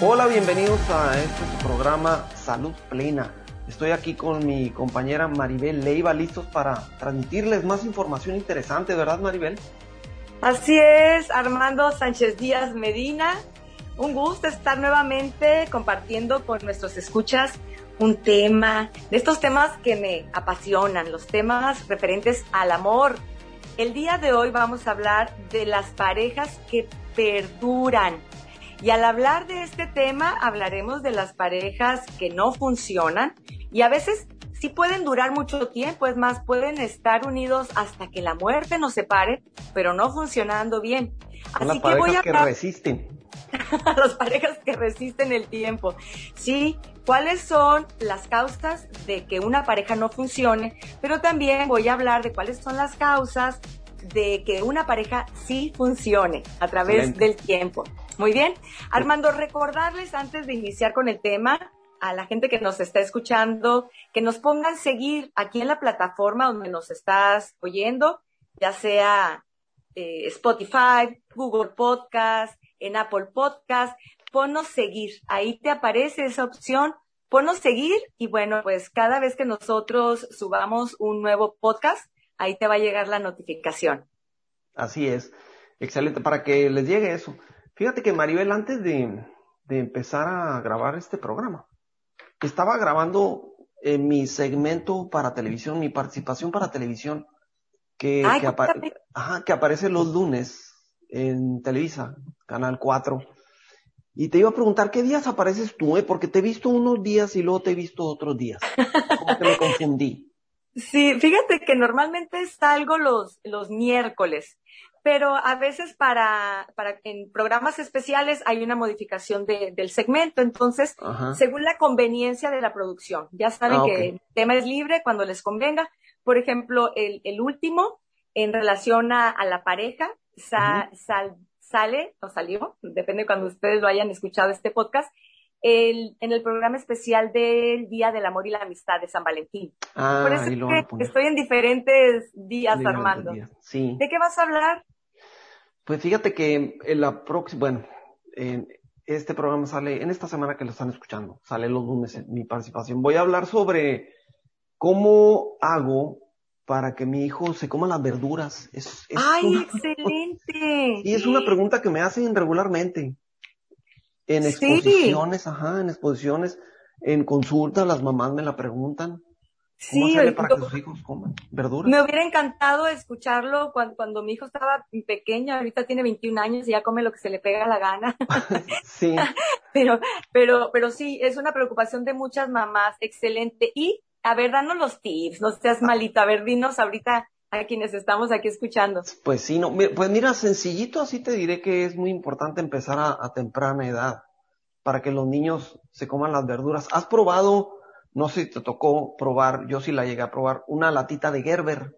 Hola, bienvenidos a este programa Salud Plena. Estoy aquí con mi compañera Maribel Leiva, listos para transmitirles más información interesante, ¿verdad Maribel? Así es, Armando Sánchez Díaz Medina. Un gusto estar nuevamente compartiendo con nuestros escuchas un tema, de estos temas que me apasionan, los temas referentes al amor. El día de hoy vamos a hablar de las parejas que perduran. Y al hablar de este tema, hablaremos de las parejas que no funcionan y a veces sí pueden durar mucho tiempo, es más, pueden estar unidos hasta que la muerte nos separe, pero no funcionando bien. Así las que voy a que resisten. las parejas que resisten el tiempo. Sí, cuáles son las causas de que una pareja no funcione, pero también voy a hablar de cuáles son las causas de que una pareja sí funcione a través del tiempo. Muy bien. Armando, recordarles antes de iniciar con el tema a la gente que nos está escuchando, que nos pongan seguir aquí en la plataforma donde nos estás oyendo, ya sea eh, Spotify, Google Podcast, en Apple Podcast, ponnos seguir. Ahí te aparece esa opción, ponnos seguir y bueno, pues cada vez que nosotros subamos un nuevo podcast, ahí te va a llegar la notificación. Así es. Excelente, para que les llegue eso. Fíjate que Maribel, antes de, empezar a grabar este programa, estaba grabando en mi segmento para televisión, mi participación para televisión, que, que, aparece los lunes en Televisa, Canal 4. Y te iba a preguntar, ¿qué días apareces tú? Eh? Porque te he visto unos días y luego te he visto otros días. Como que me confundí. Sí, fíjate que normalmente salgo los, los miércoles, pero a veces para, para en programas especiales hay una modificación de, del segmento, entonces, según la conveniencia de la producción. Ya saben ah, que el tema es libre cuando les convenga. Por ejemplo, el, el último, en relación a, a la pareja, sal, sale o salió, depende cuando ustedes lo hayan escuchado este podcast, el, en el programa especial del Día del Amor y la Amistad de San Valentín. Ah, Por eso es que estoy en diferentes días, Armando. Sí. ¿De qué vas a hablar? Pues fíjate que en la próxima, bueno, este programa sale, en esta semana que lo están escuchando, sale los lunes en mi participación. Voy a hablar sobre cómo hago para que mi hijo se coma las verduras. Es, ¡Ay, excelente! Y es una pregunta que me hacen regularmente. En exposiciones, ajá, en exposiciones, en consultas, las mamás me la preguntan. ¿Cómo sí, para que sus hijos coman verduras? Me hubiera encantado escucharlo cuando, cuando, mi hijo estaba pequeño, ahorita tiene 21 años y ya come lo que se le pega la gana. sí. pero, pero, pero sí, es una preocupación de muchas mamás, excelente. Y, a ver, danos los tips, no seas malito, a ver, dinos ahorita a quienes estamos aquí escuchando. Pues sí, no, pues mira, sencillito así te diré que es muy importante empezar a, temprana edad para que los niños se coman las verduras. ¿Has probado, no sé si te tocó probar, yo sí la llegué a probar, una latita de Gerber?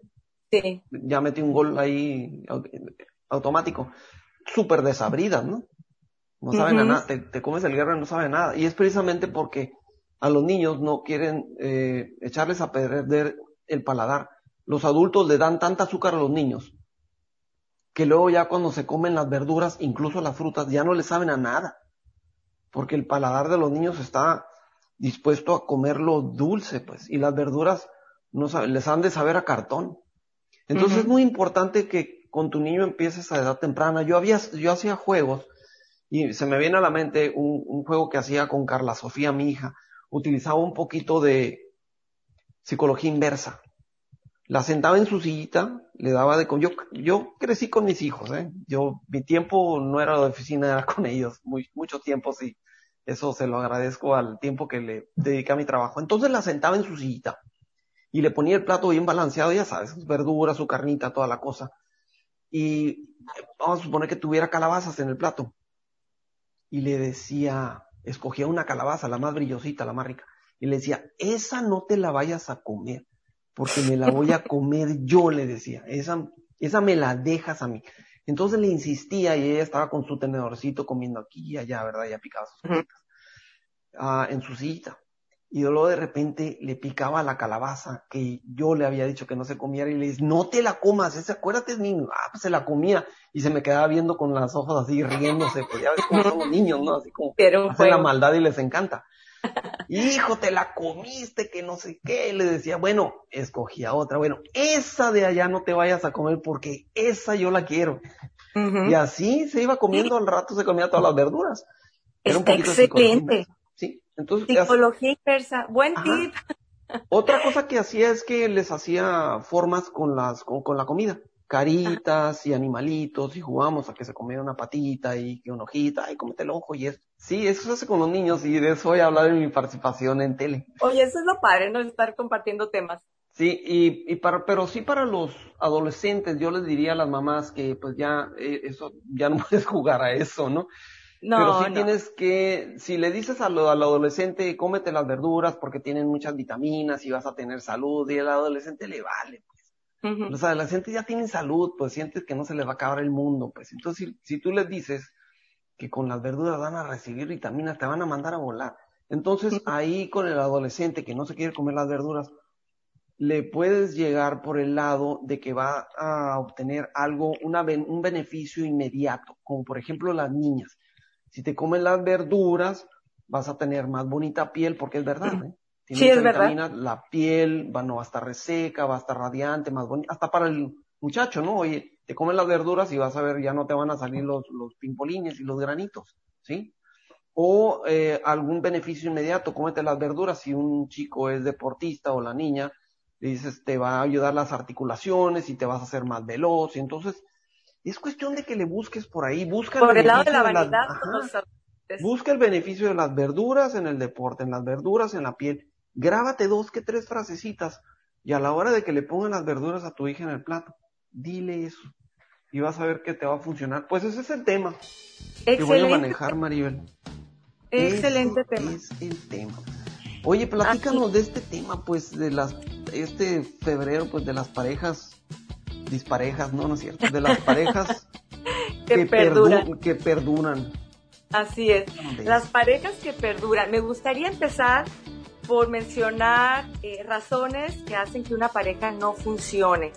Sí. Ya metí un gol ahí automático. Súper desabridas, ¿no? No saben a nada, te, comes el Gerber, no sabe nada. Y es precisamente porque a los niños no quieren eh, echarles a perder el paladar los adultos le dan tanta azúcar a los niños que luego ya cuando se comen las verduras, incluso las frutas, ya no le saben a nada. Porque el paladar de los niños está dispuesto a comerlo dulce, pues, y las verduras no les han de saber a cartón. Entonces es muy importante que con tu niño empieces a edad temprana. Yo había, yo hacía juegos y se me viene a la mente un, un juego que hacía con Carla Sofía, mi hija. Utilizaba un poquito de psicología inversa la sentaba en su sillita, le daba de con yo yo crecí con mis hijos, ¿eh? Yo mi tiempo no era de oficina, era con ellos, muy mucho tiempo sí. Eso se lo agradezco al tiempo que le dediqué a mi trabajo. Entonces la sentaba en su sillita y le ponía el plato bien balanceado, ya sabes, sus verduras, su carnita, toda la cosa. Y vamos a suponer que tuviera calabazas en el plato. Y le decía, escogía una calabaza, la más brillosita, la más rica, y le decía, esa no te la vayas a comer porque me la voy a comer yo, le decía. Esa, esa me la dejas a mí. Entonces le insistía y ella estaba con su tenedorcito comiendo aquí y allá, ¿verdad? Ya picaba sus cositas. Ah, en su sillita. y luego de repente le picaba la calabaza que yo le había dicho que no se comiera y le dice, no te la comas, ese, acuérdate es niño, ah, pues se la comía y se me quedaba viendo con los ojos así riéndose, pues ya ves cómo son los niños, ¿no? Así como hacen la maldad y les encanta. Hijo, te la comiste, que no sé qué, le decía, bueno, escogía otra, bueno, esa de allá no te vayas a comer porque esa yo la quiero. Y así se iba comiendo, al rato se comía todas las verduras. Era excelente. Sí, entonces. Psicología inversa, buen tip. Otra cosa que hacía es que les hacía formas con las, con, la comida. Caritas y animalitos y jugamos a que se comiera una patita y que una hojita, ay, comete el ojo y eso. Sí, eso se hace con los niños y de eso voy a hablar en mi participación en tele. Oye, eso es lo padre, ¿no? Estar compartiendo temas. Sí, y, y para, pero sí para los adolescentes, yo les diría a las mamás que pues ya, eh, eso, ya no puedes jugar a eso, ¿no? No, Pero sí tienes que, si le dices al, al adolescente, cómete las verduras porque tienen muchas vitaminas y vas a tener salud, y al adolescente le vale, pues. Los adolescentes ya tienen salud, pues sientes que no se les va a acabar el mundo, pues. Entonces, si, si tú les dices que con las verduras van a recibir vitaminas, te van a mandar a volar. Entonces, ahí con el adolescente que no se quiere comer las verduras, le puedes llegar por el lado de que va a obtener algo, una, un beneficio inmediato, como por ejemplo las niñas. Si te comen las verduras, vas a tener más bonita piel, porque es verdad, ¿eh? sí, es verdad. La piel va, no va a estar reseca, va a estar radiante, más bonita, hasta para el muchacho, ¿no? Oye, te comen las verduras y vas a ver, ya no te van a salir los, los pimpolines y los granitos, ¿sí? O eh, algún beneficio inmediato, cómete las verduras si un chico es deportista o la niña, le dices, te va a ayudar las articulaciones y te vas a hacer más veloz, y entonces es cuestión de que le busques por ahí, busca el lado de la vanidad. busca el beneficio de las verduras en el deporte, en las verduras en la piel. Grábate dos que tres frasecitas y a la hora de que le pongan las verduras a tu hija en el plato, dile eso y vas a ver que te va a funcionar. Pues ese es el tema Excelente. que voy a manejar, Maribel. Excelente tema. Es el tema. Oye, platícanos de este tema, pues, de las, este febrero, pues, de las parejas disparejas, no, no es cierto, de las parejas que, perduran. que perduran. Así es, las parejas que perduran. Me gustaría empezar por mencionar eh, razones que hacen que una pareja no funcione,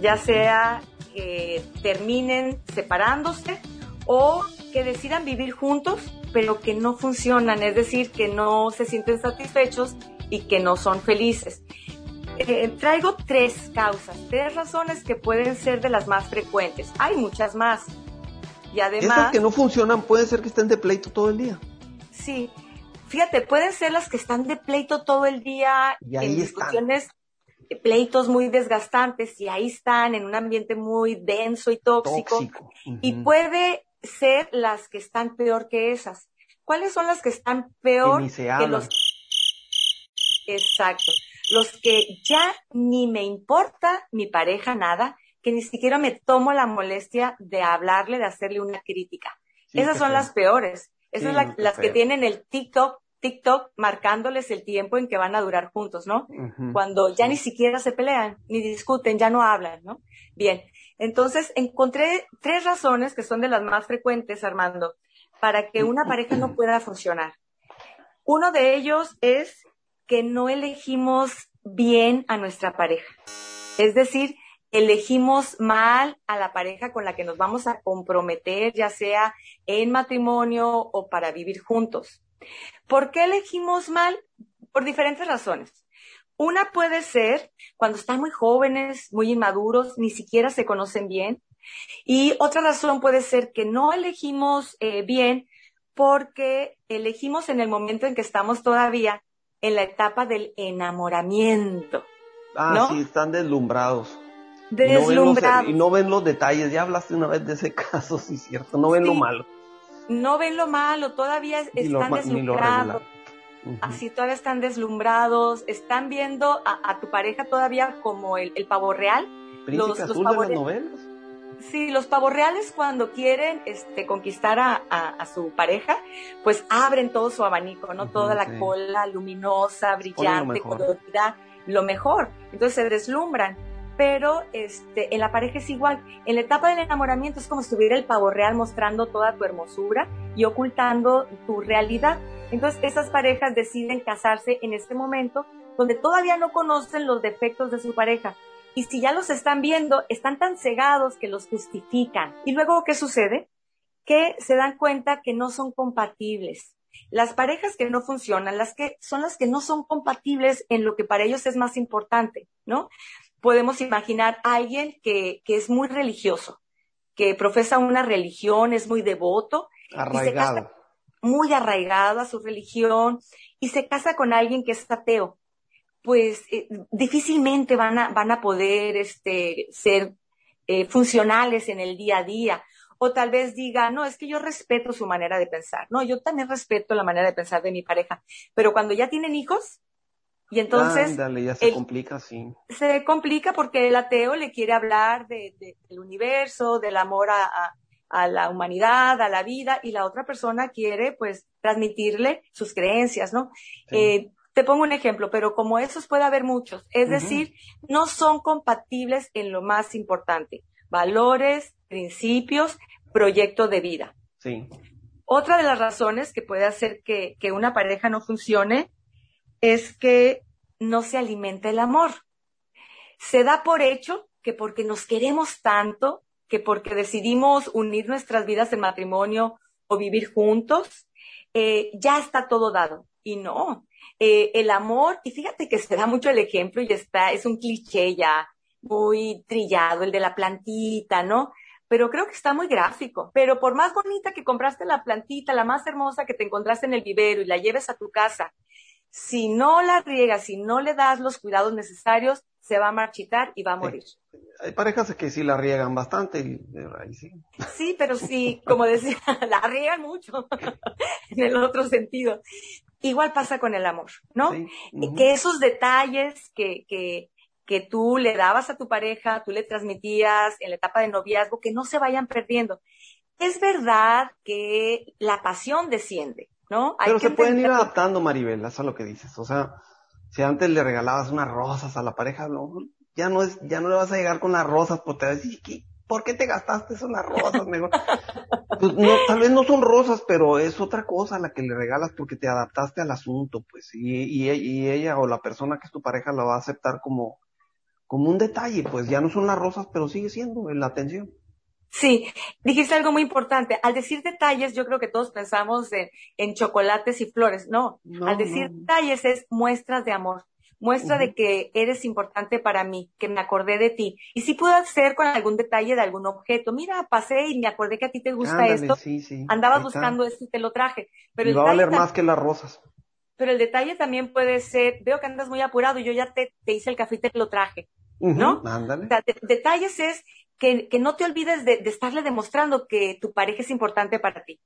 ya sea que terminen separándose o que decidan vivir juntos, pero que no funcionan, es decir, que no se sienten satisfechos y que no son felices. Eh, traigo tres causas, tres razones que pueden ser de las más frecuentes. Hay muchas más. Y además... Estas que no funcionan pueden ser que estén de pleito todo el día. Sí. Fíjate, pueden ser las que están de pleito todo el día y ahí en discusiones, pleitos muy desgastantes y ahí están en un ambiente muy denso y tóxico. Y puede ser las que están peor que esas. ¿Cuáles son las que están peor que, que los... Exacto los que ya ni me importa mi pareja nada, que ni siquiera me tomo la molestia de hablarle, de hacerle una crítica. Esas son las peores. Esas son las que tienen el TikTok, TikTok marcándoles el tiempo en que van a durar juntos, ¿no? Cuando ya ni siquiera se pelean, ni discuten, ya no hablan, ¿no? Bien. Entonces, encontré tres razones que son de las más frecuentes, Armando, para que una pareja no pueda funcionar. Uno de ellos es que no elegimos bien a nuestra pareja. Es decir, elegimos mal a la pareja con la que nos vamos a comprometer, ya sea en matrimonio o para vivir juntos. ¿Por qué elegimos mal? Por diferentes razones. Una puede ser cuando están muy jóvenes, muy inmaduros, ni siquiera se conocen bien. Y otra razón puede ser que no elegimos eh, bien porque elegimos en el momento en que estamos todavía en la etapa del enamoramiento. Ah, sí, están deslumbrados. Deslumbrados. Y no, ven los, detalles, ya hablaste una vez de ese caso, sí, cierto, no ven lo malo. No ven lo malo, todavía están deslumbrados. Así todavía están deslumbrados, están viendo a, tu pareja todavía como el, pavo real. los, de las novelas. Sí, los pavos reales cuando quieren este, conquistar a, su pareja, pues abren todo su abanico, ¿no? Toda la cola luminosa, brillante, colorida, lo mejor. Entonces se deslumbran. Pero este, en la pareja es igual. En la etapa del enamoramiento es como si estuviera el pavo real mostrando toda tu hermosura y ocultando tu realidad. Entonces, esas parejas deciden casarse en este momento donde todavía no conocen los defectos de su pareja. Y si ya los están viendo, están tan cegados que los justifican. Y luego, ¿qué sucede? Que se dan cuenta que no son compatibles. Las parejas que no funcionan, las que son las que no son compatibles en lo que para ellos es más importante, ¿no? Podemos imaginar a alguien que, que es muy religioso, que profesa una religión, es muy devoto. Arraigado. muy arraigado a su religión y se casa con alguien que es ateo pues eh, difícilmente van a, van a poder este, ser eh, funcionales en el día a día. O tal vez diga, no, es que yo respeto su manera de pensar. No, yo también respeto la manera de pensar de mi pareja. Pero cuando ya tienen hijos, y entonces... Ándale, ya se complica, sí. Se complica porque el ateo le quiere hablar de, del universo, del amor a, a, la humanidad, a la vida, y la otra persona quiere, pues, transmitirle sus creencias, ¿no? Eh, te pongo un ejemplo, pero como esos puede haber muchos. Es decir, no son compatibles en lo más importante. Valores, principios, proyecto de vida. Sí. Otra de las razones que puede hacer que, que una pareja no funcione es que no se alimenta el amor. Se da por hecho que porque nos queremos tanto, que porque decidimos unir nuestras vidas en matrimonio o vivir juntos, eh, ya está todo dado. Y no, eh, el amor, y fíjate que se da mucho el ejemplo y está, es un cliché ya muy trillado, el de la plantita, ¿no? Pero creo que está muy gráfico. Pero por más bonita que compraste la plantita, la más hermosa que te encontraste en el vivero y la lleves a tu casa, si no la riegas, si no le das los cuidados necesarios, se va a marchitar y va a morir. Hay parejas que sí la riegan bastante y sí. Sí, pero sí, como decía, la riegan mucho en el otro sentido. Igual pasa con el amor, ¿no? Que esos detalles que, que, que tú le dabas a tu pareja, tú le transmitías en la etapa de noviazgo, que no se vayan perdiendo. Es verdad que la pasión desciende, ¿no? Pero se pueden ir adaptando, Maribel, eso es lo que dices. O sea, si antes le regalabas unas rosas a la pareja, ya no es, ya no le vas a llegar con las rosas, porque te vas a decir, ¿por qué te gastaste eso las rosas? Mejor? pues no, tal vez no son rosas, pero es otra cosa la que le regalas porque te adaptaste al asunto, pues, y, y, y ella o la persona que es tu pareja la va a aceptar como, como un detalle, pues ya no son las rosas, pero sigue siendo la atención. Sí, dijiste algo muy importante. Al decir detalles, yo creo que todos pensamos en, en chocolates y flores. No, al decir detalles es muestras de amor muestra de que eres importante para mí, que me acordé de ti. Y si puedo hacer con algún detalle de algún objeto. Mira, pasé y me acordé que a ti te gusta esto. Sí, sí, Andabas buscando esto y te lo traje. Pero y va a valer más que las rosas. Pero el detalle también puede ser, veo que andas muy apurado y yo ya te, te hice el café y te lo traje. ¿No? Ándale. detalles es que, que, no te olvides de, de estarle demostrando que tu pareja es importante para ti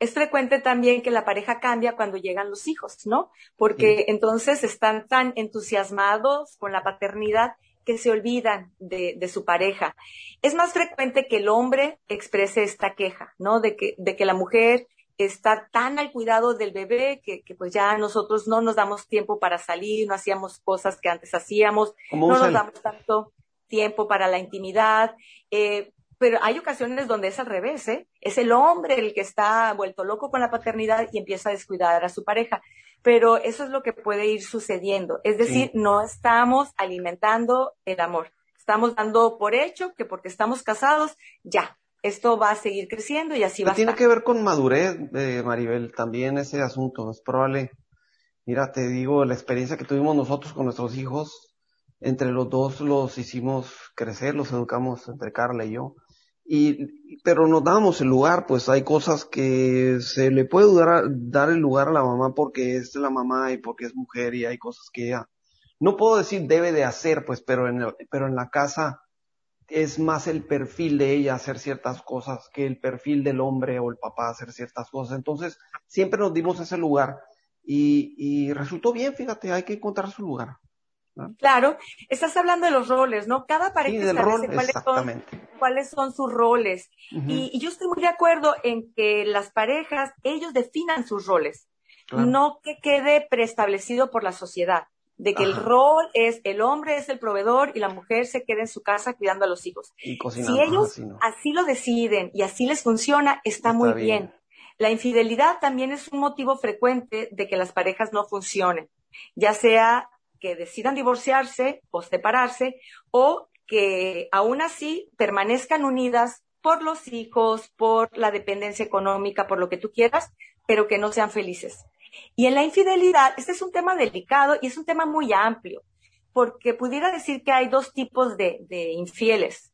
es frecuente también que la pareja cambia cuando llegan los hijos, ¿no? Porque entonces están tan entusiasmados con la paternidad que se olvidan de, de, su pareja. Es más frecuente que el hombre exprese esta queja, ¿no? De que, de que la mujer está tan al cuidado del bebé que, que, pues ya nosotros no nos damos tiempo para salir, no hacíamos cosas que antes hacíamos, no nos damos tanto tiempo para la intimidad. Eh, pero hay ocasiones donde es al revés, ¿eh? Es el hombre el que está vuelto loco con la paternidad y empieza a descuidar a su pareja. Pero eso es lo que puede ir sucediendo. Es decir, no estamos alimentando el amor. Estamos dando por hecho que porque estamos casados, ya, esto va a seguir creciendo y así va a Tiene que ver con madurez, eh, Maribel, también ese asunto. Es probable. Mira, te digo, la experiencia que tuvimos nosotros con nuestros hijos, entre los dos los hicimos crecer, los educamos entre Carla y yo y, pero nos damos el lugar, pues hay cosas que se le puede dar, dar el lugar a la mamá porque es la mamá y porque es mujer y hay cosas que ella, no puedo decir debe de hacer, pues, pero en, pero en la casa es más el perfil de ella hacer ciertas cosas que el perfil del hombre o el papá hacer ciertas cosas. Entonces, siempre nos dimos ese lugar y, y resultó bien, fíjate, hay que encontrar su lugar. Claro, estás hablando de los roles, ¿no? Cada pareja establece cuáles, son, cuáles son sus roles. y, yo estoy muy de acuerdo en que las parejas, ellos definan sus roles, no que quede preestablecido por la sociedad, de que el rol es, el hombre es el proveedor y la mujer se queda en su casa cuidando a los hijos. si ellos así, lo deciden y así les funciona, está, muy bien. La infidelidad también es un motivo frecuente de que las parejas no funcionen, ya sea que decidan divorciarse o separarse o que aún así permanezcan unidas por los hijos, por la dependencia económica, por lo que tú quieras, pero que no sean felices. Y en la infidelidad, este es un tema delicado y es un tema muy amplio, porque pudiera decir que hay dos tipos de, infieles.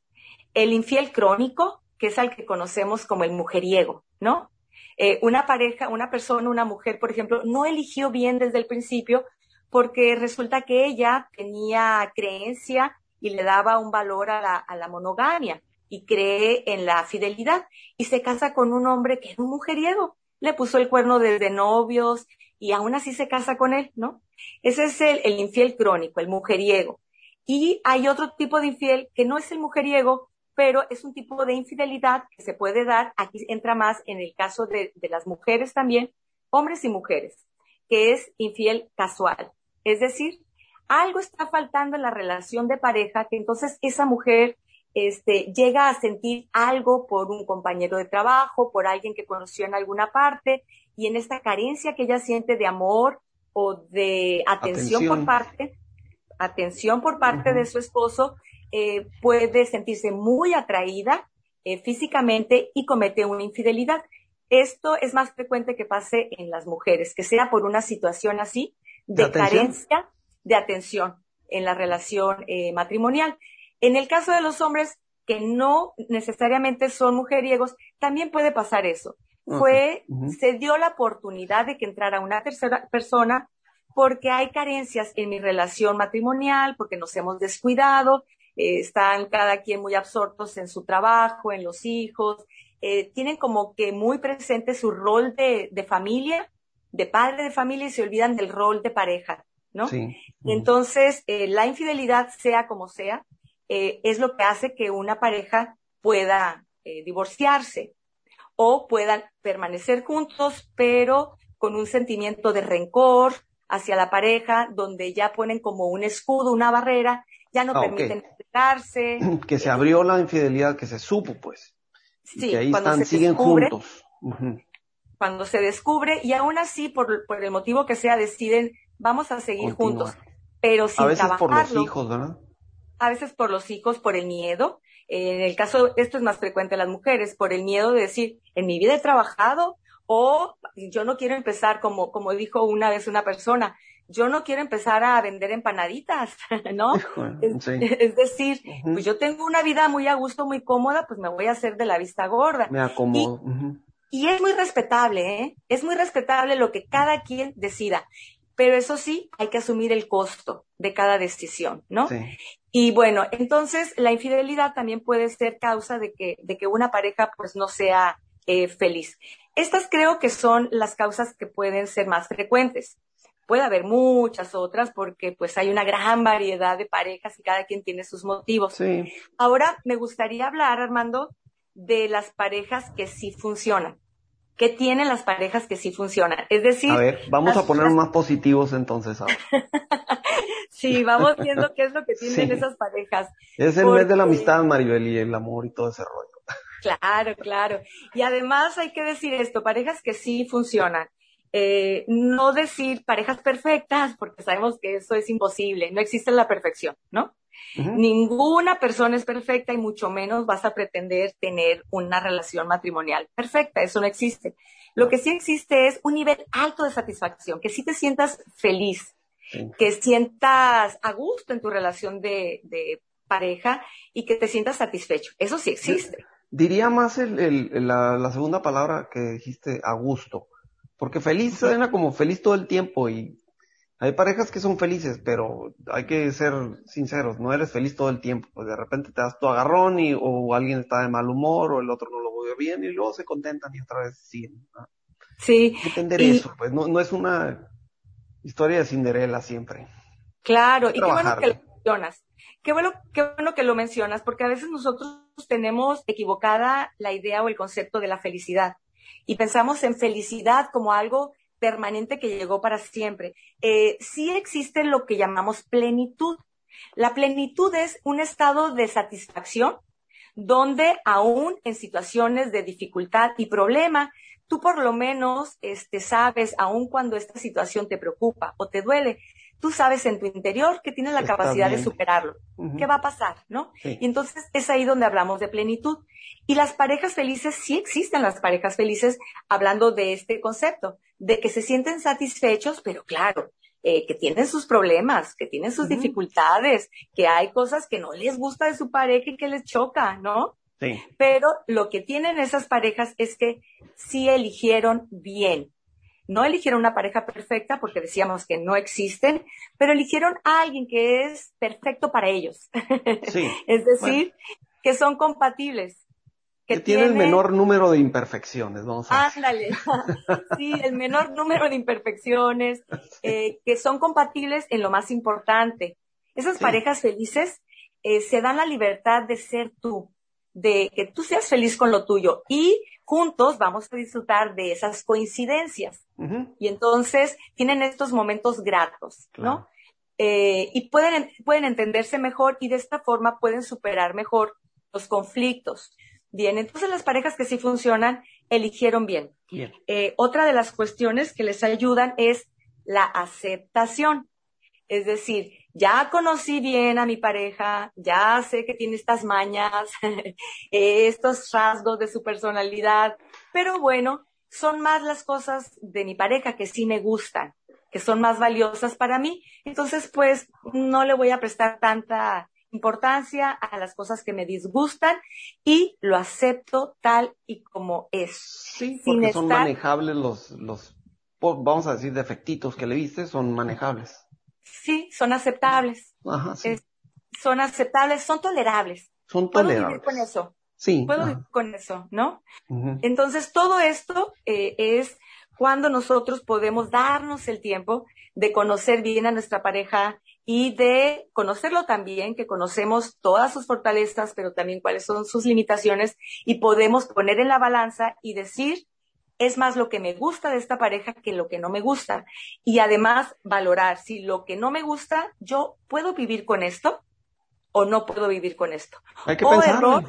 El infiel crónico, que es al que conocemos como el mujeriego, ¿no? Eh, una pareja, una persona, una mujer, por ejemplo, no eligió bien desde el principio porque resulta que ella tenía creencia y le daba un valor a la, a la monogamia y cree en la fidelidad y se casa con un hombre que es un mujeriego. Le puso el cuerno desde novios y aún así se casa con él, ¿no? Ese es el, el infiel crónico, el mujeriego. Y hay otro tipo de infiel que no es el mujeriego, pero es un tipo de infidelidad que se puede dar, aquí entra más en el caso de, de las mujeres también, hombres y mujeres, que es infiel casual. Es decir, algo está faltando en la relación de pareja que entonces esa mujer este, llega a sentir algo por un compañero de trabajo, por alguien que conoció en alguna parte, y en esta carencia que ella siente de amor o de atención, por parte, atención por parte de su esposo, eh, puede sentirse muy atraída eh, físicamente y comete una infidelidad. Esto es más frecuente que pase en las mujeres, que sea por una situación así de, carencia de atención en la relación eh, matrimonial. En el caso de los hombres que no necesariamente son mujeriegos, también puede pasar eso. Fue, se dio la oportunidad de que entrara una tercera persona porque hay carencias en mi relación matrimonial, porque nos hemos descuidado, eh, están cada quien muy absortos en su trabajo, en los hijos, eh, tienen como que muy presente su rol de, de, familia, de padre de familia y se olvidan del rol de pareja, ¿no? Sí. Entonces, eh, la infidelidad, sea como sea, eh, es lo que hace que una pareja pueda eh, divorciarse o puedan permanecer juntos, pero con un sentimiento de rencor hacia la pareja, donde ya ponen como un escudo, una barrera, ya no ah, permiten entregarse. Que se abrió la infidelidad, que se supo, pues. Sí, que ahí están, siguen juntos. Cuando se descubre, y aún así, por, por, el motivo que sea, deciden, vamos a seguir juntos, pero sin A veces por los hijos, ¿verdad? a veces por los hijos, por el miedo. En el caso, esto es más frecuente en las mujeres, por el miedo de decir, en mi vida he trabajado o yo no quiero empezar, como, como dijo una vez una persona, yo no quiero empezar a vender empanaditas, ¿no? es, decir, pues yo tengo una vida muy a gusto, muy cómoda, pues me voy a hacer de la vista gorda. Me acomodo. Y, y es muy respetable, ¿eh? Es muy respetable lo que cada quien decida. Pero eso sí, hay que asumir el costo de cada decisión, ¿no? Sí. Y bueno, entonces la infidelidad también puede ser causa de que, de que una pareja pues no sea eh, feliz. Estas creo que son las causas que pueden ser más frecuentes. Puede haber muchas otras porque pues hay una gran variedad de parejas y cada quien tiene sus motivos. Sí. Ahora me gustaría hablar, Armando, de las parejas que sí funcionan. ¿Qué tienen las parejas que sí funcionan? Es decir... A ver, vamos a poner más positivos entonces ahora. Sí, vamos viendo qué es lo que tienen esas parejas. Es el mes de la amistad, Maribel, y el amor y todo ese rollo. Claro, claro. Y además hay que decir esto, parejas que sí funcionan. Eh, no decir parejas perfectas, porque sabemos que eso es imposible, no existe la perfección, ¿no? Ninguna persona es perfecta y mucho menos vas a pretender tener una relación matrimonial perfecta, eso no existe. Lo que sí existe es un nivel alto de satisfacción, que sí te sientas feliz, que sientas a gusto en tu relación de, pareja y que te sientas satisfecho. Eso sí existe. Diría más el, la, segunda palabra que dijiste, a gusto. Porque feliz suena como feliz todo el tiempo y hay parejas que son felices, pero hay que ser sinceros, no eres feliz todo el tiempo. Pues de repente te das tu agarrón y, o alguien está de mal humor o el otro no lo ve bien y luego se contentan y otra vez siguen. Sí. Hay que entender eso, pues no, no es una Historia de Cinderella siempre. Claro, y qué bueno que lo mencionas. Qué bueno, qué bueno que lo mencionas, porque a veces nosotros tenemos equivocada la idea o el concepto de la felicidad y pensamos en felicidad como algo permanente que llegó para siempre. Eh, sí existe lo que llamamos plenitud. La plenitud es un estado de satisfacción donde aún en situaciones de dificultad y problema, tú por lo menos este, sabes, aún cuando esta situación te preocupa o te duele, tú sabes en tu interior que tienes la capacidad de superarlo. ¿Qué va a pasar? ¿No? Y entonces es ahí donde hablamos de plenitud. Y las parejas felices, sí existen las parejas felices hablando de este concepto, de que se sienten satisfechos, pero claro, eh, que tienen sus problemas, que tienen sus dificultades, que hay cosas que no les gusta de su pareja y que les choca, ¿no? Sí. Pero lo que tienen esas parejas es que sí eligieron bien, no eligieron una pareja perfecta porque decíamos que no existen, pero eligieron a alguien que es perfecto para ellos. Sí. es decir, que son compatibles. Que, tiene el menor número de imperfecciones, vamos a Ándale. sí, el menor número de imperfecciones, eh, que son compatibles en lo más importante. Esas parejas felices eh, se dan la libertad de ser tú, de que tú seas feliz con lo tuyo y juntos vamos a disfrutar de esas coincidencias. Y entonces tienen estos momentos gratos, ¿no? Eh, y pueden, pueden entenderse mejor y de esta forma pueden superar mejor los conflictos. Bien, entonces las parejas que sí funcionan eligieron bien. bien. Eh, otra de las cuestiones que les ayudan es la aceptación. Es decir, ya conocí bien a mi pareja, ya sé que tiene estas mañas, estos rasgos de su personalidad, pero bueno, son más las cosas de mi pareja que sí me gustan, que son más valiosas para mí. Entonces, pues, no le voy a prestar tanta importancia a las cosas que me disgustan y lo acepto tal y como es. Sí, porque son manejables los, los, vamos a decir, defectitos que le viste, son manejables sí, son aceptables. Ajá, sí. son aceptables, son tolerables. Son tolerables. Puedo vivir con eso. Sí. Puedo vivir con eso, ¿no? Entonces, todo esto eh, es cuando nosotros podemos darnos el tiempo de conocer bien a nuestra pareja y de conocerlo también, que conocemos todas sus fortalezas, pero también cuáles son sus limitaciones y podemos poner en la balanza y decir, es más lo que me gusta de esta pareja que lo que no me gusta. Y además valorar si lo que no me gusta, yo puedo vivir con esto o no puedo vivir con esto. Hay que o error,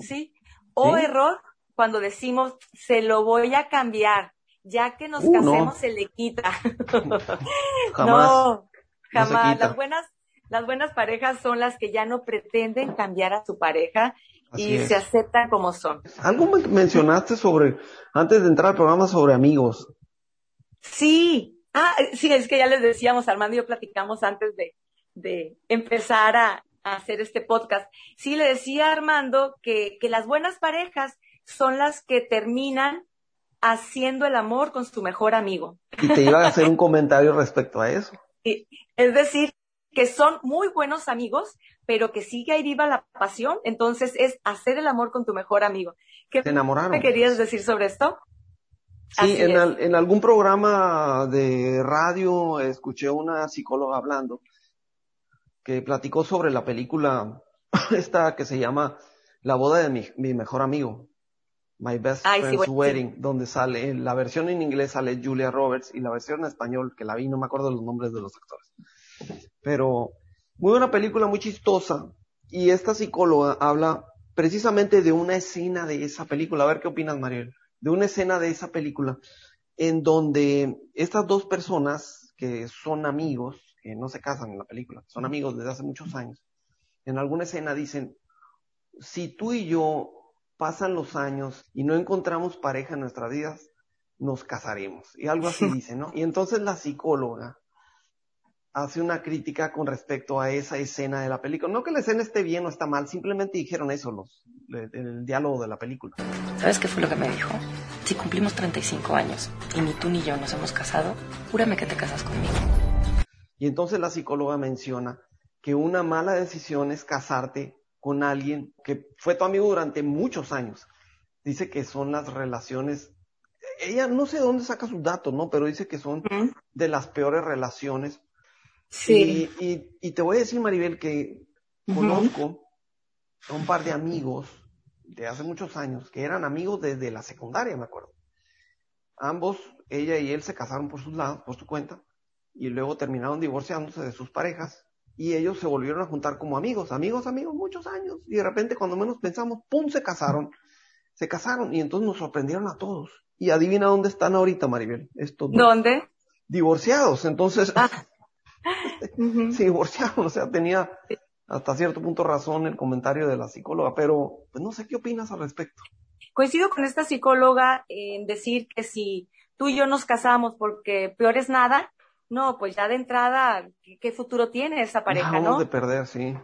¿sí? O error cuando decimos, se lo voy a cambiar, ya que nos uh, casemos se le quita. jamás. No, jamás. las buenas, las buenas parejas son las que ya no pretenden cambiar a su pareja, y se aceptan como son. Algo mencionaste sobre, antes de entrar al programa, sobre amigos. Sí, ah, sí, es que ya les decíamos, Armando y yo platicamos antes de, de empezar a, hacer este podcast. Sí, le decía a Armando que, que las buenas parejas son las que terminan haciendo el amor con su mejor amigo. Y te iba a hacer un comentario respecto a eso. Es decir, que son muy buenos amigos, pero que sigue ahí viva la pasión, entonces es hacer el amor con tu mejor amigo. ¿Qué me querías decir sobre esto? Sí, en, en, algún programa de radio escuché una psicóloga hablando que platicó sobre la película esta que se llama La boda de mi, mi mejor amigo, My Best Friend's Wedding, donde sale, en la versión en inglés sale Julia Roberts y la versión en español, que la vi, no me acuerdo los nombres de los actores. Pero muy buena película, muy chistosa. Y esta psicóloga habla precisamente de una escena de esa película. A ver qué opinas, Mariel. De una escena de esa película en donde estas dos personas que son amigos, que no se casan en la película, son amigos desde hace muchos años, en alguna escena dicen, si tú y yo pasan los años y no encontramos pareja en nuestras vidas, nos casaremos. Y algo así dice, ¿no? Y entonces la psicóloga hace una crítica con respecto a esa escena de la película. No que la escena esté bien o está mal, simplemente dijeron eso los, el, diálogo de la película. ¿Sabes qué fue lo que me dijo? Si cumplimos 35 años y ni tú ni yo nos hemos casado, júrame que te casas conmigo. Y entonces la psicóloga menciona que una mala decisión es casarte con alguien que fue tu amigo durante muchos años. Dice que son las relaciones ella no sé dónde saca sus datos, ¿no? Pero dice que son de las peores relaciones Sí. Y, te voy a decir, Maribel, que conozco a un par de amigos de hace muchos años que eran amigos desde la secundaria, me acuerdo. Ambos, ella y él, se casaron por sus lados, por su cuenta, y luego terminaron divorciándose de sus parejas y ellos se volvieron a juntar como amigos, amigos, amigos, muchos años, y de repente cuando menos pensamos, ¡pum!, se casaron, se casaron, y entonces nos sorprendieron a todos. Y adivina dónde están ahorita, Maribel. Estos ¿Dónde? Divorciados, entonces, ah. se divorciaron, o sea, tenía hasta cierto punto razón el comentario de la psicóloga, pero pues no sé qué opinas al respecto. Coincido con esta psicóloga en decir que si tú y yo nos casamos porque peor es nada, no, pues ya de entrada, ¿qué, futuro tiene esa pareja, no? de perder, sí.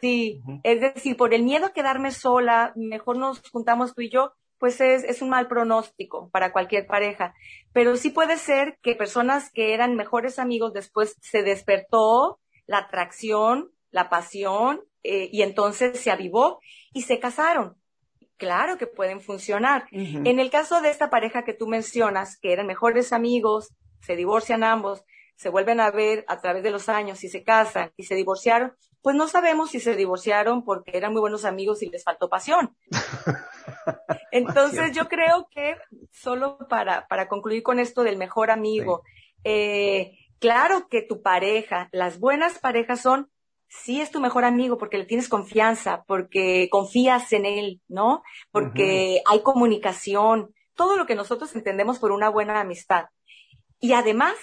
Sí, es decir, por el miedo a quedarme sola, mejor nos juntamos tú y yo, pues es, es un mal pronóstico para cualquier pareja. Pero sí puede ser que personas que eran mejores amigos después se despertó la atracción, la pasión, eh, y entonces se avivó y se casaron. Claro que pueden funcionar. En el caso de esta pareja que tú mencionas, que eran mejores amigos, se divorcian ambos, se vuelven a ver a través de los años y se casan y se divorciaron, pues no sabemos si se divorciaron porque eran muy buenos amigos y les faltó pasión. Entonces yo creo que solo para, para concluir con esto del mejor amigo, eh, claro que tu pareja, las buenas parejas son, sí es tu mejor amigo porque le tienes confianza, porque confías en él, ¿no? Porque hay comunicación, todo lo que nosotros entendemos por una buena amistad. Y además,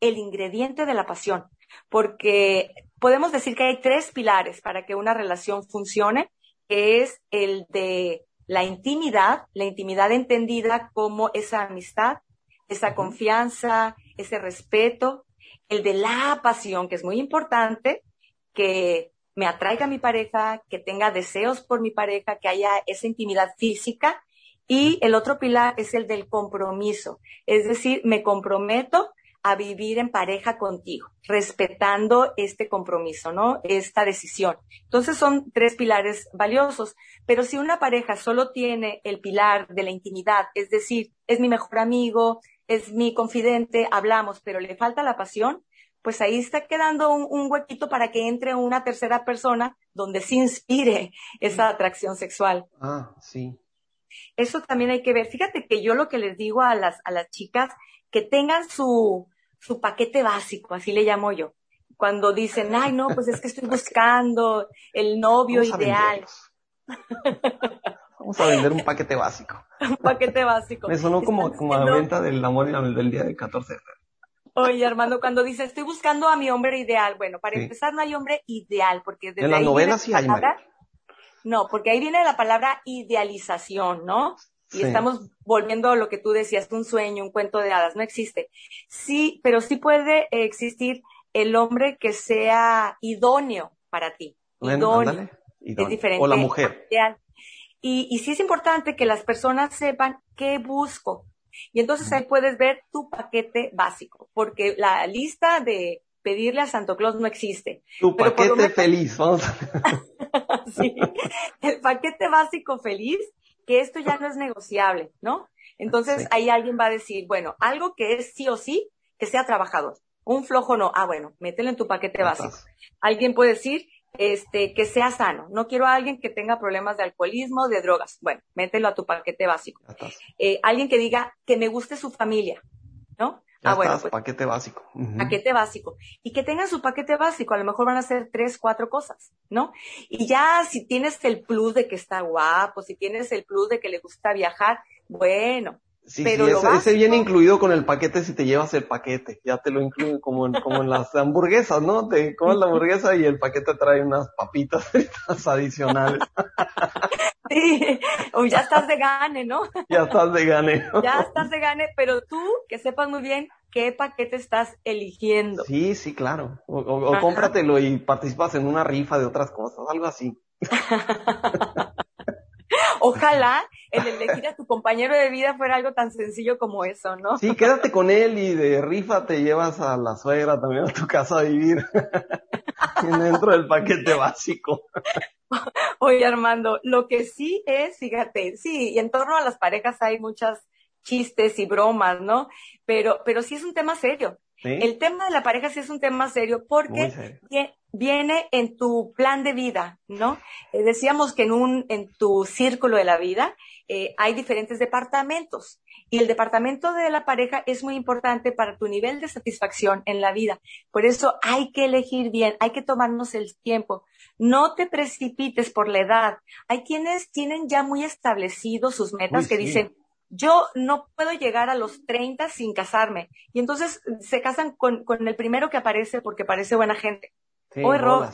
el ingrediente de la pasión, porque podemos decir que hay tres pilares para que una relación funcione, que es el de la intimidad, la intimidad entendida como esa amistad, esa confianza, ese respeto, el de la pasión, que es muy importante, que me atraiga a mi pareja, que tenga deseos por mi pareja, que haya esa intimidad física. Y el otro pilar es el del compromiso, es decir, me comprometo a vivir en pareja contigo, respetando este compromiso, ¿no? Esta decisión. Entonces son tres pilares valiosos, pero si una pareja solo tiene el pilar de la intimidad, es decir, es mi mejor amigo, es mi confidente, hablamos, pero le falta la pasión, pues ahí está quedando un, huequito para que entre una tercera persona donde se inspire esa atracción sexual. Ah, sí. Eso también hay que ver. Fíjate que yo lo que les digo a las, a las chicas, que tengan su, su paquete básico, así le llamo yo. Cuando dicen, ay, no, pues es que estoy buscando el novio ideal. Vamos a vender un paquete básico. un paquete básico. Me sonó como, como la venta del amor y del día de 14 Oye, Armando, cuando dice estoy buscando a mi hombre ideal, bueno, para empezar no hay hombre ideal, porque desde en la novela sí hay. no, porque ahí viene la palabra idealización, ¿no? Y estamos volviendo a lo que tú decías, un sueño, un cuento de hadas, no existe. Sí, pero sí puede existir el hombre que sea idóneo para ti. idóneo. Es diferente. O la mujer. Y, y sí es importante que las personas sepan qué busco. Y entonces ahí puedes ver tu paquete básico, porque la lista de pedirle a Santo Claus no existe. Tu paquete feliz, vamos. sí, el paquete básico feliz que esto ya no es negociable, ¿no? Entonces ahí alguien va a decir, bueno, algo que es sí o sí, que sea trabajador. Un flojo no. Ah, bueno, mételo en tu paquete básico. Alguien puede decir, este, que sea sano. No quiero a alguien que tenga problemas de alcoholismo, de drogas. Bueno, mételo a tu paquete básico. Eh, alguien que diga que me guste su familia, ¿no? Ah, bueno, pues, paquete básico. Paquete básico. Y que tengan su paquete básico, a lo mejor van a ser tres, cuatro cosas, ¿no? Y ya si tienes el plus de que está guapo, si tienes el plus de que le gusta viajar, bueno. Sí, pero sí, ese, viene incluido con el paquete si te llevas el paquete, ya te lo incluyen como en, como en las hamburguesas, ¿no? Te comes la hamburguesa y el paquete trae unas papitas fritas adicionales. Sí, o ya estás de gane, ¿no? Ya estás de gane. Ya estás de gane, pero tú que sepas muy bien qué paquete estás eligiendo. Sí, sí, claro. O, cómpratelo y participas en una rifa de otras cosas, algo así. Ojalá el elegir a tu compañero de vida fuera algo tan sencillo como eso, ¿no? Sí, quédate con él y de rifa te llevas a la suegra también a tu casa a vivir dentro del paquete básico. Oye, Armando, lo que sí es, fíjate, sí, y en torno a las parejas hay muchas chistes y bromas, ¿no? Pero, pero sí es un tema serio. El tema de la pareja sí es un tema serio porque viene en tu plan de vida, ¿no? Eh, decíamos que en un, en tu círculo de la vida eh, hay diferentes departamentos y el departamento de la pareja es muy importante para tu nivel de satisfacción en la vida. Por eso hay que elegir bien, hay que tomarnos el tiempo. No te precipites por la edad. Hay quienes tienen ya muy establecidos sus metas que dicen, yo no puedo llegar a los 30 sin casarme. Y entonces se casan con, el primero que aparece porque parece buena gente. o error.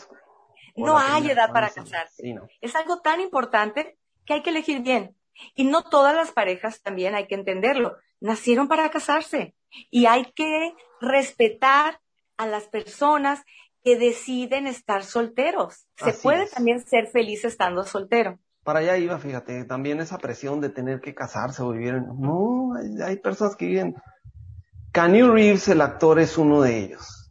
No hay edad para casarse. Es algo tan importante que hay que elegir bien. Y no todas las parejas también hay que entenderlo. Nacieron para casarse. Y hay que respetar a las personas que deciden estar solteros. Se puede también ser feliz estando soltero para allá iba, fíjate, también esa presión de tener que casarse o vivir en... No, hay, personas que viven... Keanu Reeves, el actor, es uno de ellos.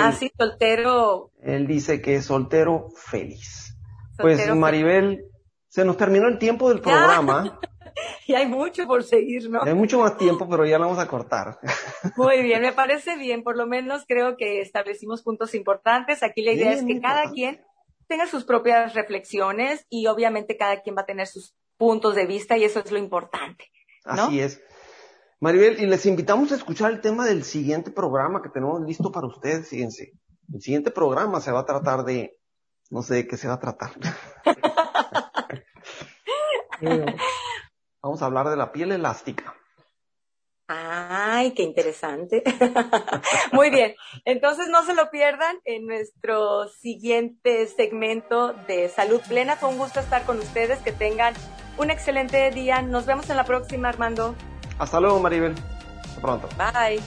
ah, sí, soltero. Él dice que es soltero feliz. pues Maribel, se nos terminó el tiempo del programa. y hay mucho por seguir, ¿no? Hay mucho más tiempo, pero ya lo vamos a cortar. Muy bien, me parece bien. Por lo menos creo que establecimos puntos importantes. Aquí la idea es que cada quien tenga sus propias reflexiones y obviamente cada quien va a tener sus puntos de vista y eso es lo importante. Así es. Maribel, y les invitamos a escuchar el tema del siguiente programa que tenemos listo para ustedes, fíjense. El siguiente programa se va a tratar de, no sé de qué se va a tratar. Vamos a hablar de la piel elástica. Ay, qué interesante. Muy bien. Entonces no se lo pierdan en nuestro siguiente segmento de Salud Plena. Fue un gusto estar con ustedes. Que tengan un excelente día. Nos vemos en la próxima, Armando. Hasta luego, Maribel. Hasta pronto. Bye.